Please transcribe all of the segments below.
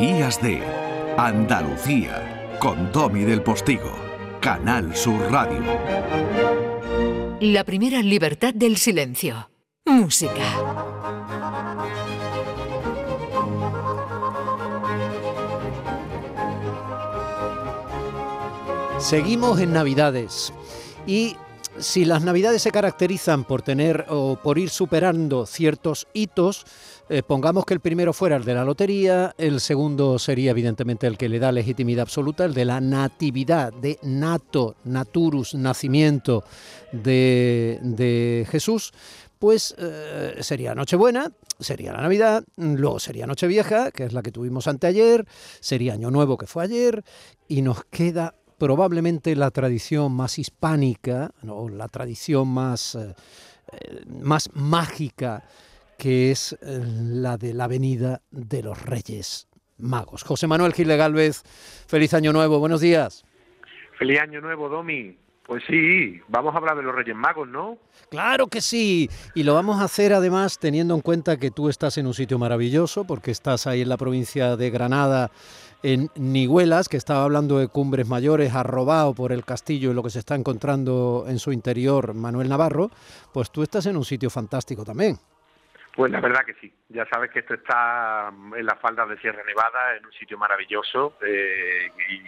Días de Andalucía con Domi del Postigo, Canal Sur Radio. La primera libertad del silencio. Música. Seguimos en Navidades y si las Navidades se caracterizan por tener o por ir superando ciertos hitos, eh, pongamos que el primero fuera el de la lotería, el segundo sería evidentemente el que le da legitimidad absoluta, el de la natividad, de nato, naturus, nacimiento de, Jesús, pues eh, sería Nochebuena, sería la Navidad, luego sería Nochevieja, que es la que tuvimos anteayer, sería Año Nuevo, que fue ayer, y nos queda probablemente la tradición más hispánica, ¿no? la tradición más, eh, más mágica que es eh, la de la venida de los Reyes Magos. José Manuel Gil de Galvez, feliz año nuevo, buenos días. Feliz año nuevo, Domi. Pues sí, vamos a hablar de los Reyes Magos, ¿no? Claro que sí, y lo vamos a hacer además teniendo en cuenta que tú estás en un sitio maravilloso, porque estás ahí en la provincia de Granada, en Niguelas, que estaba hablando de cumbres mayores, arrobado por el castillo y lo que se está encontrando en su interior Manuel Navarro, pues tú estás en un sitio fantástico también. Pues la verdad que sí. Ya sabes que esto está en las faldas de Sierra Nevada, en un sitio maravilloso. Eh, y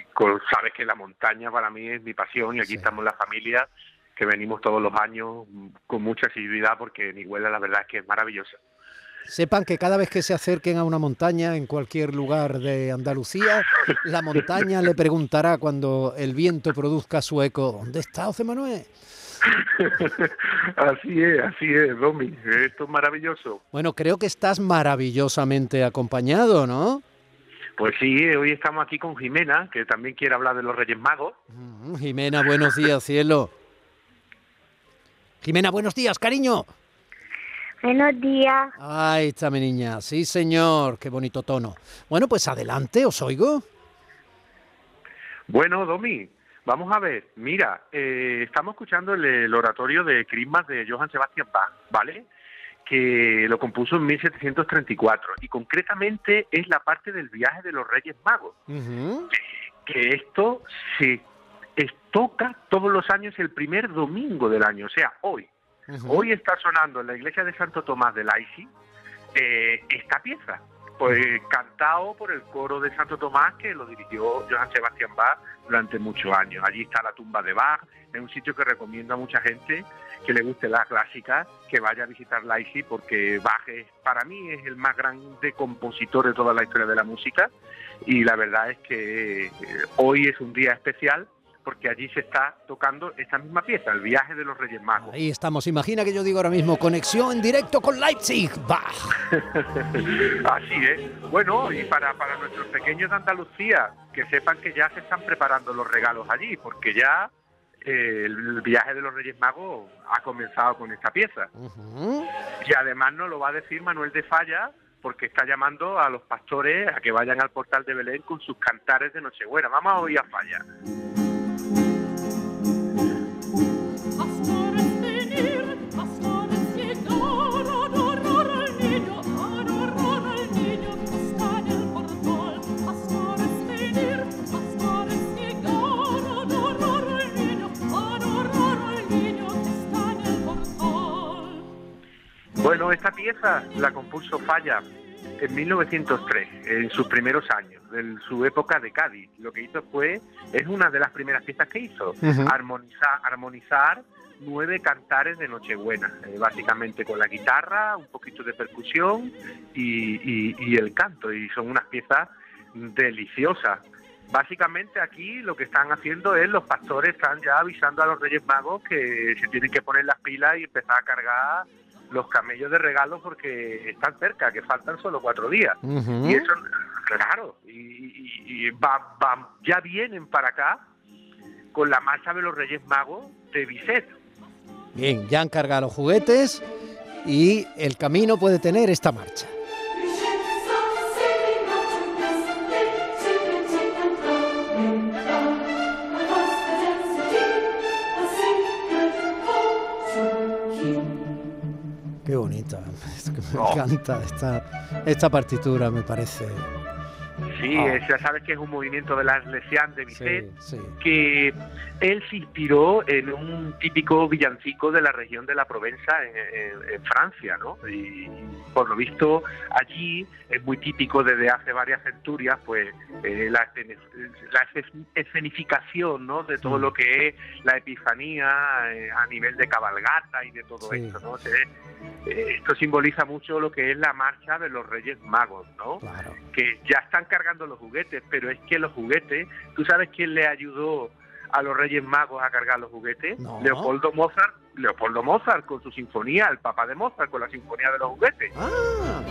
sabes que la montaña para mí es mi pasión y aquí estamos la familia que venimos todos los años con mucha asiduidad porque Nihuela la verdad es que es maravillosa. Sepan que cada vez que se acerquen a una montaña en cualquier lugar de Andalucía, la montaña le preguntará cuando el viento produzca su eco, ¿dónde está José Manuel? así es, así es, Domi. Esto es maravilloso. Bueno, creo que estás maravillosamente acompañado, ¿no? Pues sí, hoy estamos aquí con Jimena, que también quiere hablar de los Reyes Magos. Mm, Jimena, buenos días, cielo. Jimena, buenos días, cariño. Buenos días. Ahí está mi niña. Sí, señor. Qué bonito tono. Bueno, pues adelante, os oigo. Bueno, Domi, Vamos a ver, mira, eh, estamos escuchando el, oratorio de Christmas de Johann Sebastian Bach, ¿vale? Que lo compuso en 1734 y concretamente es la parte del viaje de los Reyes Magos. que, esto se toca todos los años el primer domingo del año, o sea, hoy. Hoy está sonando en la iglesia de Santo Tomás de Laisi eh, esta pieza pues cantado por el coro de Santo Tomás que lo dirigió Johann Sebastian Bach durante muchos años. Allí está la tumba de Bach, es un sitio que recomiendo a mucha gente que le guste la clásica, que vaya a visitar Leipzig porque Bach es, para mí es el más grande compositor de toda la historia de la música y la verdad es que eh, hoy es un día especial porque allí se está tocando esta misma pieza, el viaje de los Reyes Magos. Ahí estamos. Imagina que yo digo ahora mismo, conexión en directo con Leipzig. ¡Bah! Así es. Bueno, y para, para nuestros pequeños de Andalucía, que sepan que ya se están preparando los regalos allí, porque ya eh, el viaje de los Reyes Magos ha comenzado con esta pieza. Y además nos lo va a decir Manuel de Falla, porque está llamando a los pastores a que vayan al portal de Belén con sus cantares de Nochebuena. Vamos a oír a Falla. Bueno, esta pieza la compuso Falla en 1903, en sus primeros años, en su época de Cádiz. Lo que hizo fue, es una de las primeras piezas que hizo, armonizar, armonizar nueve cantares de Nochebuena, eh, básicamente con la guitarra, un poquito de percusión y, y, el canto, y son unas piezas deliciosas. Básicamente aquí lo que están haciendo es los pastores están ya avisando a los Reyes Magos que se tienen que poner las pilas y empezar a cargar los camellos de regalo porque están cerca, que faltan solo cuatro días. Y eso, claro, y, ya vienen para acá con la marcha de los Reyes Magos de Bizet. Bien, ya han cargado los juguetes y el camino puede tener esta marcha. Qué bonita, me encanta esta, esta partitura, me parece. Sí, Ah. ya sabes que es un movimiento de las Lesian de Bizet, Sí, sí. que él se inspiró en un típico villancico de la región de la Provenza en, en- en Francia, ¿no? Y por lo visto allí es muy típico desde hace varias centurias, pues eh, la, escenificación, ¿no? De todo Mm. lo que es la epifanía eh, a nivel de cabalgata y de todo Sí. esto, ¿no? Se- eh, esto simboliza mucho lo que es la marcha de los Reyes Magos, ¿no? Claro. que ya están cargando los juguetes, pero es que los juguetes, ¿tú sabes quién le ayudó a los Reyes Magos a cargar los juguetes? No. Leopoldo Mozart, Leopoldo Mozart con su sinfonía, el papá de Mozart con la sinfonía de los juguetes. Ah,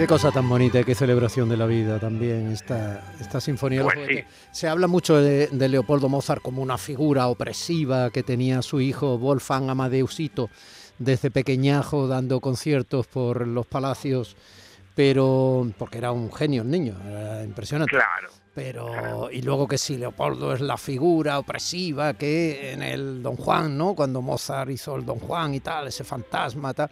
Qué cosa tan bonita, qué celebración de la vida también esta, esta sinfonía. Pues. Se habla mucho de, de Leopoldo Mozart como una figura opresiva que tenía su hijo Wolfgang Amadeusito desde pequeñajo dando conciertos por los palacios, pero porque era un genio el niño, era impresionante. Claro. Pero, y luego que sí, Leopoldo es la figura opresiva que en el Don Juan, ¿no? Cuando Mozart hizo el Don Juan y tal, ese fantasma, tal.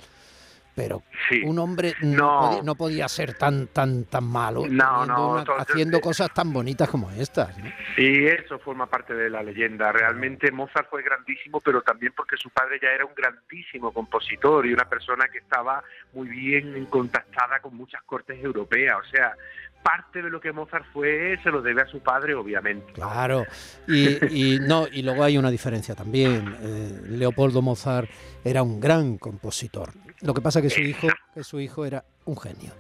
Pero Sí. un hombre no, No. podía, no podía ser tan tan tan malo No, teniendo no, una- entonces, haciendo eh, cosas tan bonitas como estas. Y eso forma parte de la leyenda. Realmente Mozart fue grandísimo, pero también porque su padre ya era un grandísimo compositor y una persona que estaba muy bien contactada con muchas cortes europeas. O sea, parte de lo que Mozart fue se lo debe a su padre, obviamente. Claro. Y, y no y luego hay una diferencia también. Eh, Leopoldo Mozart era un gran compositor. Lo que pasa que su hijo que su hijo era un genio.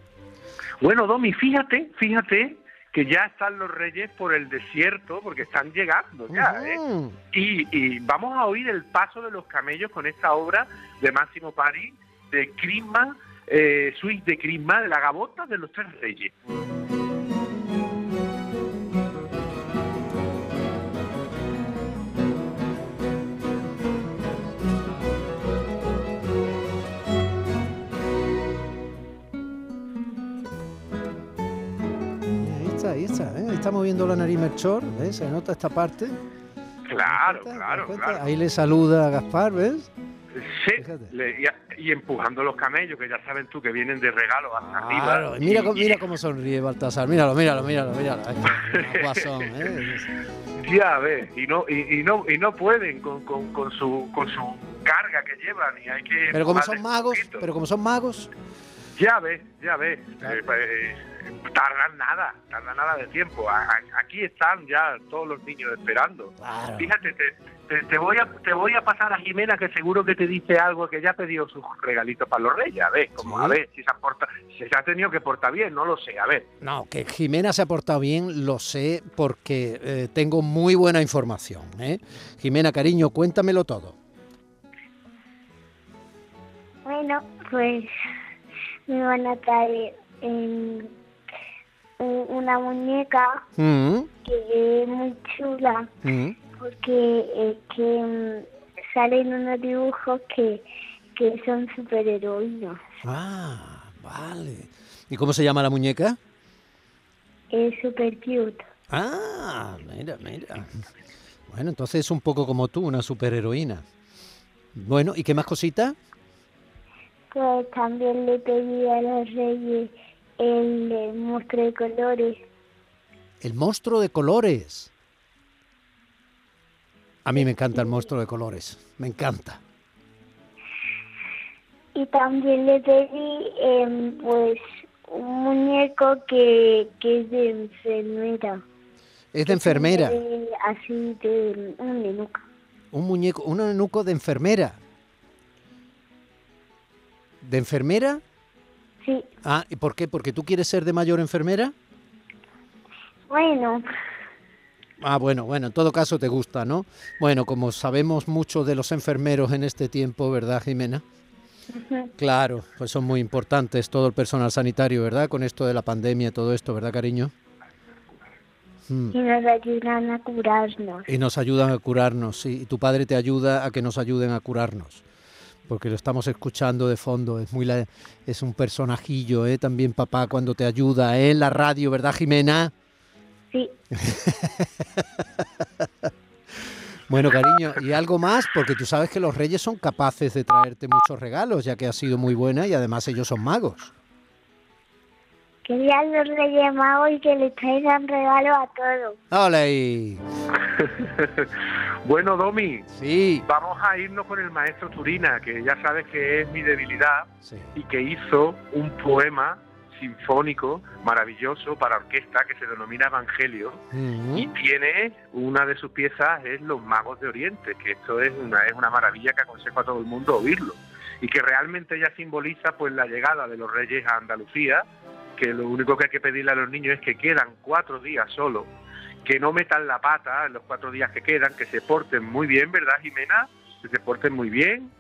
Bueno, Domi, fíjate, fíjate que ya están los reyes por el desierto, porque están llegando ya, ¿eh? Y, y vamos a oír el paso de los camellos con esta obra de Máximo Pari, de Crisma, eh, suite de Crisma, de la gabota de los tres reyes. Está, ahí está, ¿eh? Está moviendo la nariz Melchor, ¿ves? Se nota esta parte. Claro, ¿Te das cuenta? ¿Te das claro, claro. Ahí le saluda a Gaspar, ¿ves? Sí, le- y, y empujando los camellos, que ya saben tú que vienen de regalo hasta Claro, arriba. y mira, Y- mira cómo sonríe Baltasar. Míralo, míralo, míralo, míralo. Guasón, ¿eh? Ya ves, y no, y, y no, y no pueden con, con, con su, con su carga que llevan y hay que Pero como son magos, pero como son magos, Ya ves, ya ves. Claro. Eh, pues, eh, tardan nada, tardan nada de tiempo. A- a- aquí están ya todos los niños esperando. claro. Fíjate, te, te, te voy a, te voy a pasar a Jimena, que seguro que te dice algo, que ya pidió sus regalitos para los reyes. A ver, como, Sí. a ver si se, ha porta- si se ha tenido que portar bien, no lo sé. A ver. No, que Jimena se ha portado bien, lo sé, porque eh, tengo muy buena información. ¿eh? Jimena, cariño, cuéntamelo todo. Bueno, pues me van a traer u- una muñeca Mm, que es muy chula mm. porque eh, que em, salen unos dibujos que, que son superheroínas. Ah, vale. ¿Y cómo se llama la muñeca? Es super cute. Ah, mira, mira. Bueno, entonces es un poco como tú, una superheroína. Bueno, ¿y qué más cositas? Pues también le pedí a los reyes el, monstruo de colores. El monstruo de colores. A mí me encanta el monstruo de colores. Me encanta. Y también le pedí em, pues un muñeco que, que es de enfermera. Es de enfermera. Así de un nenuca. Un muñeco, un eunuco de enfermera. ¿De enfermera? Sí, Ah, ¿y por qué? ¿Porque tú quieres ser de mayor enfermera? bueno, Ah, bueno, bueno, en todo caso te gusta, ¿no? Bueno, como sabemos mucho de los enfermeros en este tiempo, ¿verdad, Jimena? Claro, pues son muy importantes todo el personal sanitario, ¿verdad? Con esto de la pandemia y todo esto, ¿verdad, cariño? Mm. y nos ayudan a curarnos. Y nos ayudan a curarnos, sí. Y tu padre te ayuda a que nos ayuden a curarnos. Porque lo estamos escuchando de fondo. Es muy la- es un personajillo, ¿eh? También papá cuando te ayuda ¿eh? en la radio, ¿verdad, Jimena? Sí, Bueno, cariño, y algo más, porque tú sabes que los reyes son capaces de traerte muchos regalos, ya que has sido muy buena y además ellos son magos. quería los Reyes Magos y que les traigan regalos a todos. ¡Hola! Bueno, Domi, Sí, vamos a irnos con el maestro Turina, que ya sabes que es mi debilidad sí. y que hizo un poema sinfónico maravilloso para orquesta que se denomina Evangelio. Y tiene una de sus piezas es Los Magos de Oriente, que esto es una es una maravilla que aconsejo a todo el mundo oírlo. Y que realmente ya simboliza pues la llegada de los Reyes a Andalucía, que lo único que hay que pedirle a los niños es que quedan cuatro días solo, que no metan la pata en los cuatro días que quedan, que se porten muy bien, ¿verdad, Jimena? Que se porten muy bien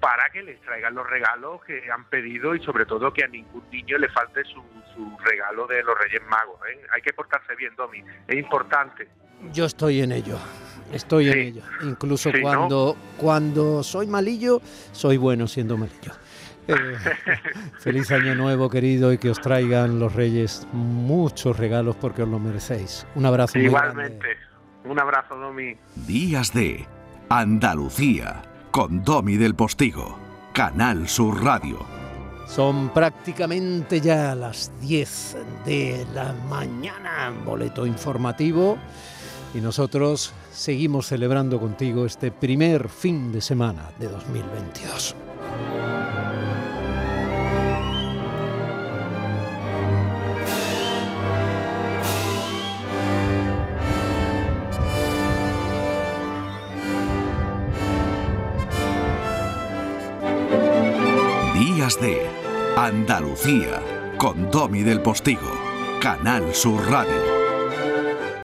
para que les traigan los regalos que han pedido y sobre todo que a ningún niño le falte su, su regalo de los Reyes Magos. ¿eh? Hay que portarse bien, Domi, es importante. Yo estoy en ello. Estoy en ello. Incluso Sí, ¿no? cuando, cuando soy malillo, soy bueno siendo malillo. Eh, feliz año nuevo, querido, y que os traigan los reyes muchos regalos porque os lo merecéis. Un abrazo muy Igualmente. grande. Un abrazo, Domi. Días de Andalucía con Domi del Postigo, Canal Sur Radio. Son prácticamente ya las 10 de la mañana, boleto informativo, y nosotros seguimos celebrando contigo este primer fin de semana de 2022. De Andalucía con Domi del Postigo, Canal Sur Radio.